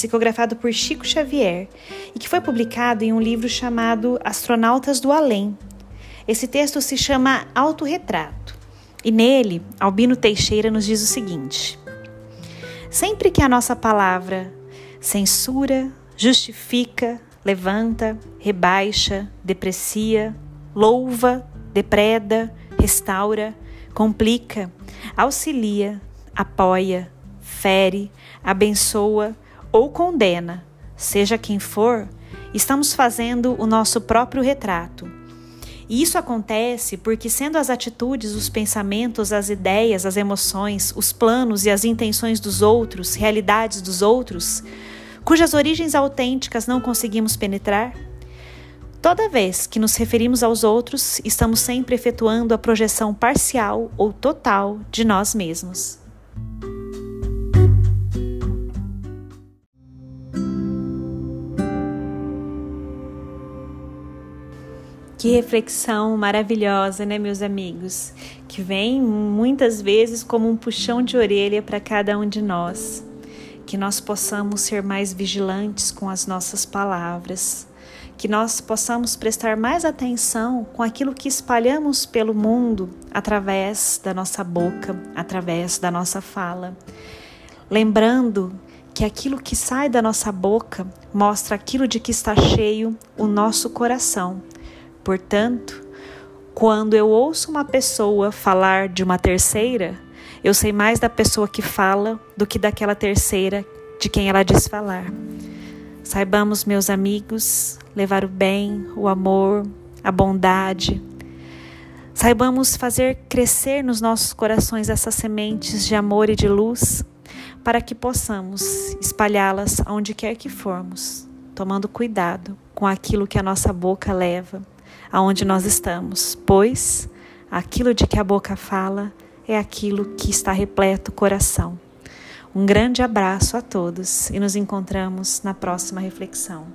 psicografado por Chico Xavier e que foi publicado em um livro chamado Astronautas do Além. Esse texto se chama Autorretrato e nele Albino Teixeira nos diz o seguinte: Sempre que a nossa palavra censura, justifica, levanta, rebaixa, deprecia, louva, depreda, restaura, complica, auxilia, apoia, fere, abençoa, ou condena, seja quem for, estamos fazendo o nosso próprio retrato. E isso acontece porque, sendo as atitudes, os pensamentos, as ideias, as emoções, os planos e as intenções dos outros, realidades dos outros, cujas origens autênticas não conseguimos penetrar, toda vez que nos referimos aos outros, estamos sempre efetuando a projeção parcial ou total de nós mesmos. Que reflexão maravilhosa, né, meus amigos? Que vem muitas vezes como um puxão de orelha para cada um de nós. Que nós possamos ser mais vigilantes com as nossas palavras. Que nós possamos prestar mais atenção com aquilo que espalhamos pelo mundo através da nossa boca, através da nossa fala. Lembrando que aquilo que sai da nossa boca mostra aquilo de que está cheio o nosso coração Portanto, quando eu ouço uma pessoa falar de uma terceira, eu sei mais da pessoa que fala do que daquela terceira de quem ela diz falar. Saibamos, meus amigos, levar o bem, o amor, a bondade. Saibamos fazer crescer nos nossos corações essas sementes de amor e de luz, para que possamos espalhá-las aonde quer que formos, tomando cuidado com aquilo que a nossa boca leva aonde nós estamos, pois aquilo de que a boca fala é aquilo que está repleto o coração. Um grande abraço a todos e nos encontramos na próxima reflexão.